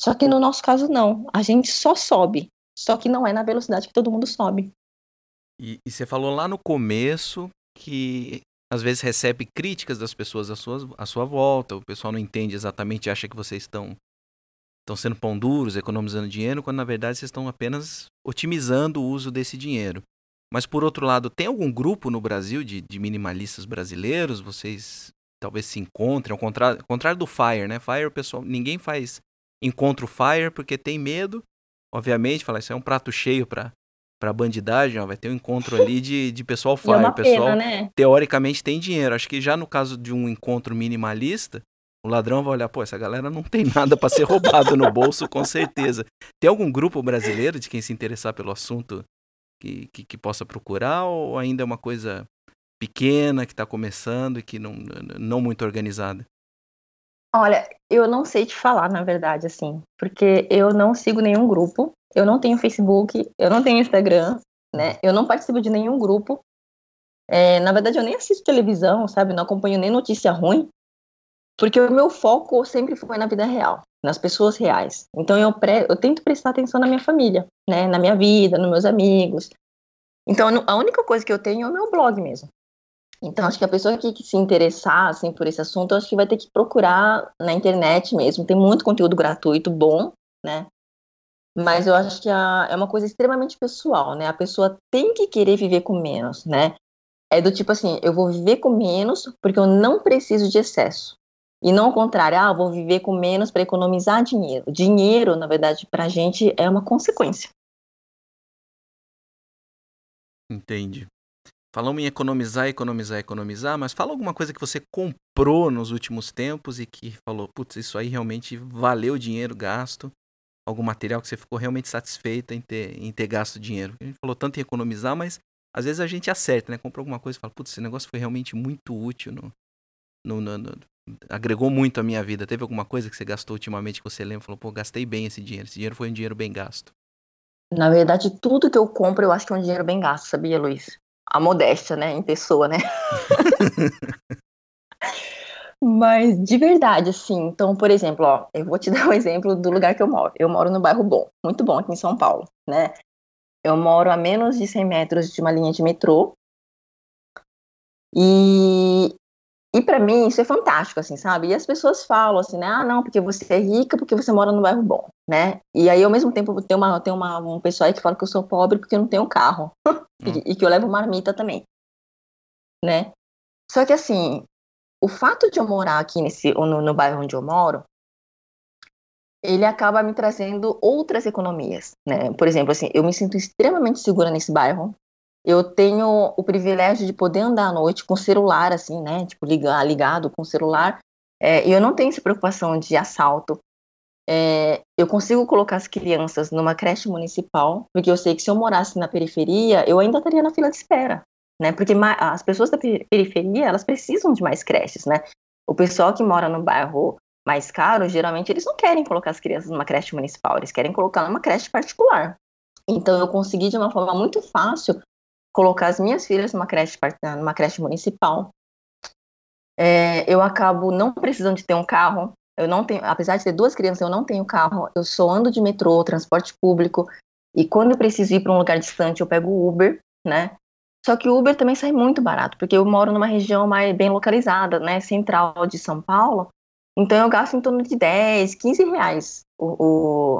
S2: Só que no nosso caso não, a gente só sobe, só que não é na velocidade que todo mundo sobe.
S1: E, e você falou lá no começo que às vezes recebe críticas das pessoas à sua, à sua volta, o pessoal não entende exatamente, acha que vocês estão estão sendo pão duros, economizando dinheiro, quando na verdade vocês estão apenas otimizando o uso desse dinheiro. Mas por outro lado, tem algum grupo no Brasil de, de minimalistas brasileiros? Vocês talvez se encontrem, ao contrário, ao contrário do Fire, né? Fire, pessoal, ninguém faz encontro Fire porque tem medo. Obviamente, falar isso é um prato cheio para para bandidagem, ó, vai ter um encontro ali de, de pessoal [LAUGHS] Fire. É pessoal
S2: pena, né?
S1: teoricamente tem dinheiro. Acho que já no caso de um encontro minimalista, o ladrão vai olhar, pô, essa galera não tem nada para ser roubado no bolso, com certeza. Tem algum grupo brasileiro de quem se interessar pelo assunto que, que, que possa procurar ou ainda é uma coisa pequena que está começando e que não, não muito organizada?
S2: Olha, eu não sei te falar, na verdade, assim, porque eu não sigo nenhum grupo, eu não tenho Facebook, eu não tenho Instagram, né? Eu não participo de nenhum grupo. É, na verdade, eu nem assisto televisão, sabe? Não acompanho nem notícia ruim, porque o meu foco sempre foi na vida real, nas pessoas reais. Então eu, pre eu tento prestar atenção na minha família, né? Na minha vida, nos meus amigos. Então a única coisa que eu tenho é o meu blog mesmo. Então, acho que a pessoa que, que, se interessar assim, por esse assunto, acho que vai ter que procurar na internet mesmo. Tem muito conteúdo gratuito bom, né? Mas eu acho que a, é uma coisa extremamente pessoal, né? A pessoa tem que querer viver com menos, né? É do tipo assim, eu vou viver com menos porque eu não preciso de excesso. E não ao contrário, ah, vou viver com menos para economizar dinheiro. Dinheiro, na verdade, para a gente é uma consequência.
S1: Entendi. Falamos em economizar, economizar, economizar, mas fala alguma coisa que você comprou nos últimos tempos e que falou, putz, isso aí realmente valeu o dinheiro gasto. Algum material que você ficou realmente satisfeita em ter, em ter gasto dinheiro. A gente falou tanto em economizar, mas às vezes a gente acerta, né? Comprou alguma coisa e fala, putz, esse negócio foi realmente muito útil, no, no, no, no, agregou muito à minha vida. Teve alguma coisa que você gastou ultimamente que você lembra e falou, pô, gastei bem esse dinheiro, esse dinheiro foi um dinheiro bem gasto?
S2: Na verdade, tudo que eu compro eu acho que é um dinheiro bem gasto, sabia, Luiz? a modéstia, né, em pessoa, né? [LAUGHS] Mas de verdade, assim, então, por exemplo, ó, eu vou te dar um exemplo do lugar que eu moro. Eu moro no bairro Bom, muito bom aqui em São Paulo, né? Eu moro a menos de 100 metros de uma linha de metrô. E e para mim isso é fantástico, assim, sabe? E as pessoas falam assim, né? Ah, não, porque você é rica, porque você mora num bairro bom, né? E aí, ao mesmo tempo, tem, uma, tem uma, um pessoal aí que fala que eu sou pobre porque eu não tenho carro. [LAUGHS] Hum. e, e, que eu levo marmita também, né? Só que, assim, o fato de eu morar aqui nesse, no, no bairro onde eu moro, ele acaba me trazendo outras economias, né? Por exemplo, assim, eu me sinto extremamente segura nesse bairro, eu tenho o privilégio de poder andar à noite com celular, assim, né? Tipo, ligar, ligado com celular. É, eu não tenho essa preocupação de assalto. É, eu consigo colocar as crianças numa creche municipal, porque eu sei que se eu morasse na periferia, eu ainda estaria na fila de espera, né? Porque as pessoas da periferia, elas precisam de mais creches, né? O pessoal que mora no bairro mais caro, geralmente eles não querem colocar as crianças numa creche municipal, eles querem colocar numa creche particular. Então eu consegui de uma forma muito fácil colocar as minhas filhas numa creche, numa creche municipal. É, eu acabo não precisando de ter um carro. Eu não tenho, apesar de ter duas crianças, eu não tenho carro. Eu só ando de metrô, transporte público. E quando eu preciso ir para um lugar distante, eu pego o Uber, né? Só que o Uber também sai muito barato, porque eu moro numa região mais bem localizada, né? Central de São Paulo. Então eu gasto em torno de 10, 15 reais. O,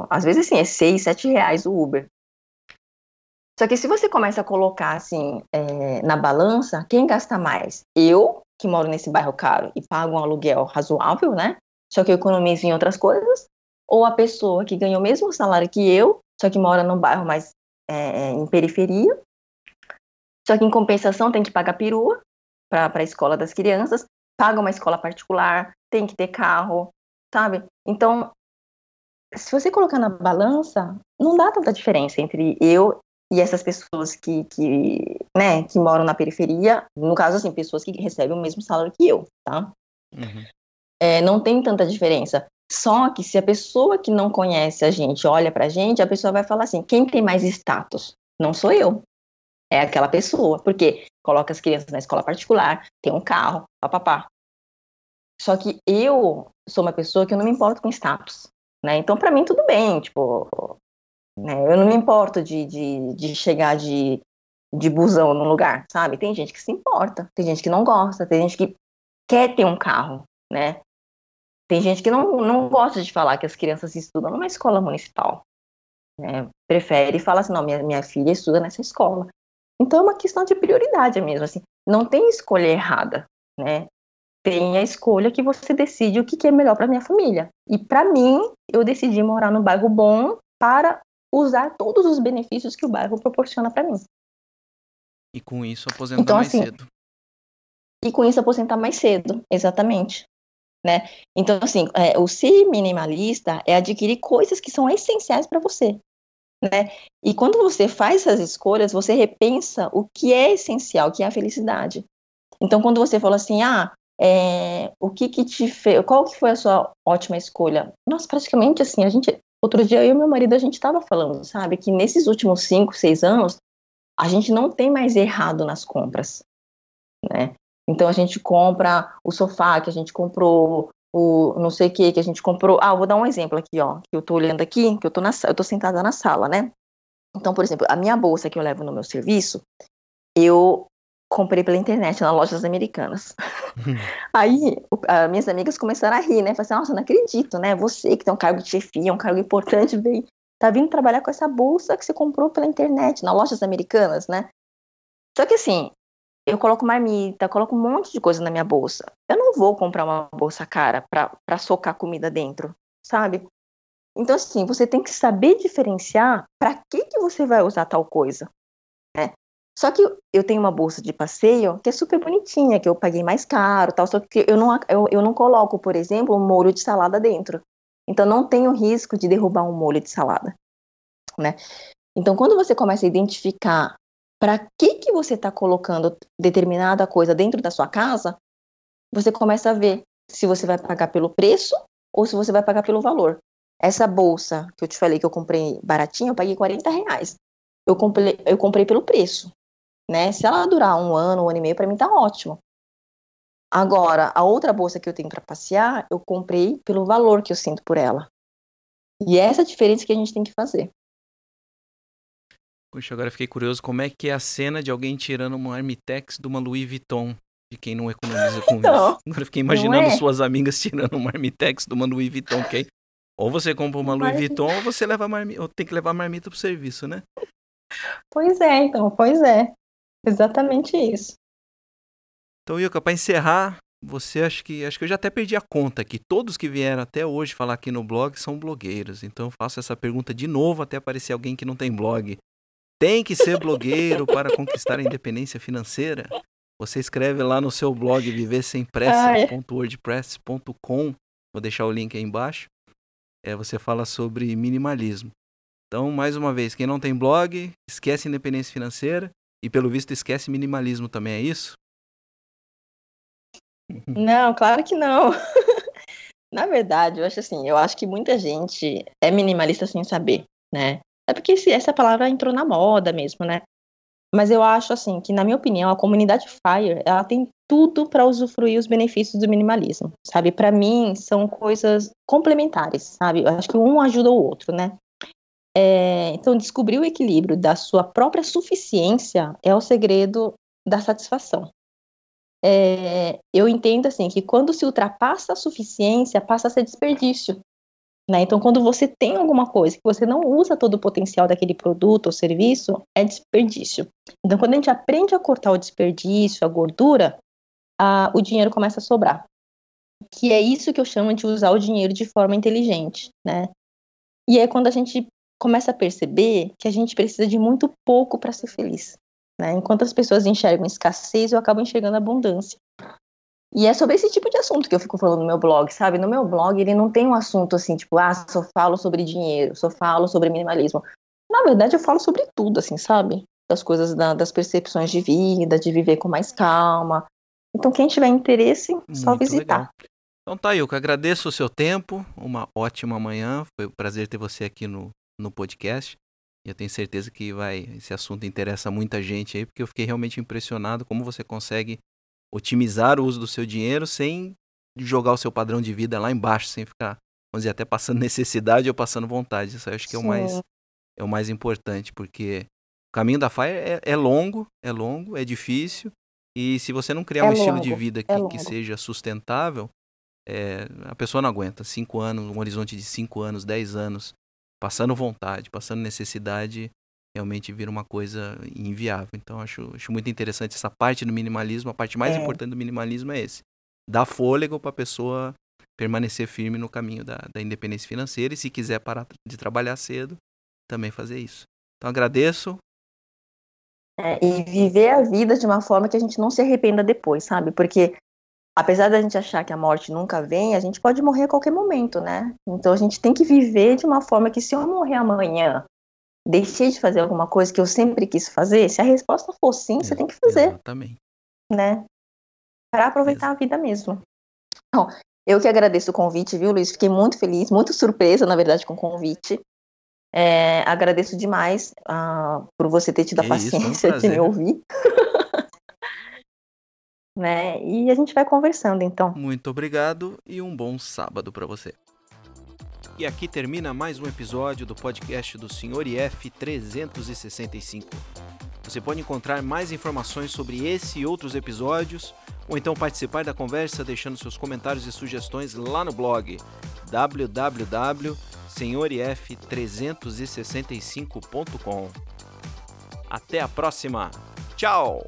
S2: o, às vezes, assim, é 6, 7 reais o Uber. Só que se você começa a colocar assim é, na balança, quem gasta mais? Eu, que moro nesse bairro caro e pago um aluguel razoável, né? Só que eu economizo em outras coisas, ou a pessoa que ganha o mesmo salário que eu, só que mora num bairro mais é, é em periferia, só que em compensação tem que pagar perua para a escola das crianças, paga uma escola particular, tem que ter carro, sabe? Então, se você colocar na balança, não dá tanta diferença entre eu e essas pessoas que, que, né, que moram na periferia, no caso, assim, pessoas que recebem o mesmo salário que eu, tá? Uhum. É, não tem tanta diferença. Só que se a pessoa que não conhece a gente olha pra gente, a pessoa vai falar assim: quem tem mais status? Não sou eu. É aquela pessoa. Porque coloca as crianças na escola particular, tem um carro, papapá. Só que eu sou uma pessoa que eu não me importo com status. Né? Então, para mim, tudo bem. Tipo? Eu não me importo de, de, de chegar de, de busão no lugar, sabe? Tem gente que se importa, tem gente que não gosta, tem gente que quer ter um carro, né? Tem gente que não, não gosta de falar que as crianças estudam numa escola municipal. Né? Prefere falar assim, não, minha, minha filha estuda nessa escola. Então é uma questão de prioridade mesmo, assim. Não tem escolha errada, né? Tem a escolha que você decide o que é melhor para minha família. E para mim, eu decidi morar no bairro bom para usar todos os benefícios que o bairro proporciona para mim.
S1: E com isso aposentar então, mais assim, cedo.
S2: E com isso aposentar mais cedo, exatamente. Né? Então, assim, é, o ser minimalista é adquirir coisas que são essenciais para você. Né? E quando você faz essas escolhas, você repensa o que é essencial, o que é a felicidade. Então, quando você fala assim, ah, é, o que que te fez, qual que foi a sua ótima escolha? Nossa, praticamente assim, a gente, outro dia eu e meu marido, a gente estava falando, sabe, que nesses últimos cinco, seis anos, a gente não tem mais errado nas compras, né? Então a gente compra o sofá que a gente comprou, o não sei o que que a gente comprou. Ah, vou dar um exemplo aqui, ó, que eu tô olhando aqui, que eu tô na, eu tô sentada na sala, né? Então, por exemplo, a minha bolsa que eu levo no meu serviço, eu comprei pela internet, nas lojas americanas. Hum. [LAUGHS] Aí, as minhas amigas começaram a rir, né? Falaram assim, nossa, não acredito, né? Você que tem um cargo de chefia, um cargo importante, vem, tá vindo trabalhar com essa bolsa que você comprou pela internet, nas lojas americanas, né? Só que assim, eu coloco marmita, coloco um monte de coisa na minha bolsa. Eu não vou comprar uma bolsa cara para socar comida dentro, sabe? Então, assim, você tem que saber diferenciar para que, que você vai usar tal coisa. Só que eu tenho uma bolsa de passeio que é super bonitinha, que eu paguei mais caro, tal, só que eu não, eu, eu não coloco, por exemplo, um molho de salada dentro. Então, não tenho risco de derrubar um molho de salada. Né? Então, quando você começa a identificar para que, que você está colocando determinada coisa dentro da sua casa, você começa a ver se você vai pagar pelo preço ou se você vai pagar pelo valor. Essa bolsa que eu te falei que eu comprei baratinha, eu paguei 40 reais. Eu comprei, eu comprei pelo preço. Né? Se ela durar um ano, um ano e meio, para mim tá ótimo. Agora, a outra bolsa que eu tenho para passear, eu comprei pelo valor que eu sinto por ela. E é essa diferença que a gente tem que fazer.
S1: Puxa, agora fiquei curioso como é que é a cena de alguém tirando uma Armitex de uma Louis Vuitton, de quem não economiza com [LAUGHS] então, isso. Agora fiquei imaginando é? suas amigas tirando uma Armitex de uma Louis Vuitton, porque aí, ou você compra uma Louis Vuitton ou você leva marmita, ou tem que levar marmita pro serviço, né?
S2: Pois é, então, pois é. Exatamente isso.
S1: Então, Yuka, para encerrar, você acha que acho que eu já até perdi a conta que todos que vieram até hoje falar aqui no blog são blogueiros. Então eu faço essa pergunta de novo até aparecer alguém que não tem blog. Tem que ser blogueiro para conquistar a independência financeira? Você escreve lá no seu blog viversempressa.wordpress.com. Vou deixar o link aí embaixo. É, você fala sobre minimalismo. Então, mais uma vez, quem não tem blog, esquece independência financeira e, pelo visto, esquece minimalismo também, é isso? [LAUGHS]
S2: Não, claro que não. [LAUGHS] Na verdade, eu acho assim, eu acho que muita gente é minimalista sem saber, né? É porque essa palavra entrou na moda mesmo, né? Mas eu acho assim que, na minha opinião, a comunidade Fire ela tem tudo para usufruir os benefícios do minimalismo, sabe? Para mim são coisas complementares, sabe? Eu acho que um ajuda o outro, né? É, então, descobrir o equilíbrio da sua própria suficiência é o segredo da satisfação. É, eu entendo assim que quando se ultrapassa a suficiência, passa a ser desperdício. Né? Então, quando você tem alguma coisa que você não usa todo o potencial daquele produto ou serviço, é desperdício. Então, quando a gente aprende a cortar o desperdício, a gordura, a, o dinheiro começa a sobrar. Que é isso que eu chamo de usar o dinheiro de forma inteligente, né? E é quando a gente começa a perceber que a gente precisa de muito pouco para ser feliz. Né? Enquanto as pessoas enxergam escassez, eu acabo enxergando abundância. E é sobre esse tipo de assunto que eu fico falando no meu blog, sabe? No meu blog, ele não tem um assunto assim, tipo, ah, só falo sobre dinheiro, só falo sobre minimalismo. Na verdade, eu falo sobre tudo, assim, sabe? Das coisas, da, das percepções de vida, de viver com mais calma. Então, quem tiver interesse, só Muito visitar. Legal.
S1: Então tá, Ilka, agradeço o seu tempo, uma ótima manhã, foi um prazer ter você aqui no, no podcast. E eu tenho certeza que vai esse assunto interessa muita gente aí, porque eu fiquei realmente impressionado como você consegue otimizar o uso do seu dinheiro sem jogar o seu padrão de vida lá embaixo, sem ficar, vamos dizer, até passando [LAUGHS] necessidade ou passando vontade. Isso eu acho que é o mais é o mais importante, porque o caminho da FIRE é, é longo, é longo, é difícil, e se você não criar
S2: É
S1: um estilo
S2: longo,
S1: de vida
S2: é
S1: que, que
S2: longo.
S1: seja sustentável, é, a pessoa não aguenta. Cinco anos, um horizonte de cinco anos, dez anos, passando vontade, passando necessidade, realmente vira uma coisa inviável. Então, acho, acho muito interessante essa parte do minimalismo. A parte mais
S2: É.
S1: importante do minimalismo é esse. Dar fôlego para a pessoa permanecer firme no caminho da, da independência financeira e se quiser parar de trabalhar cedo, também fazer isso. Então, agradeço.
S2: É, e viver a vida de uma forma que a gente não se arrependa depois, sabe? Porque apesar da gente achar que a morte nunca vem, a gente pode morrer a qualquer momento, né? Então a gente tem que viver de uma forma que se eu morrer amanhã, deixei de fazer alguma coisa que eu sempre quis fazer, se a resposta for sim, você tem que fazer,
S1: Exatamente.
S2: né? Para aproveitar a vida mesmo. Bom, eu que agradeço o convite, viu, Luiz? Fiquei muito feliz, muito surpresa, na verdade, com o convite. É, agradeço demais ah, por você ter tido a
S1: Que isso, um
S2: paciência de me ouvir. [LAUGHS] né? E a gente vai conversando, então.
S1: Muito obrigado e um bom sábado para você. E aqui termina mais um episódio do podcast do Sr. IF 365. Você pode encontrar mais informações sobre esse e outros episódios, ou então participar da conversa deixando seus comentários e sugestões lá no blog www.senhorif365.com. Até a próxima. Tchau!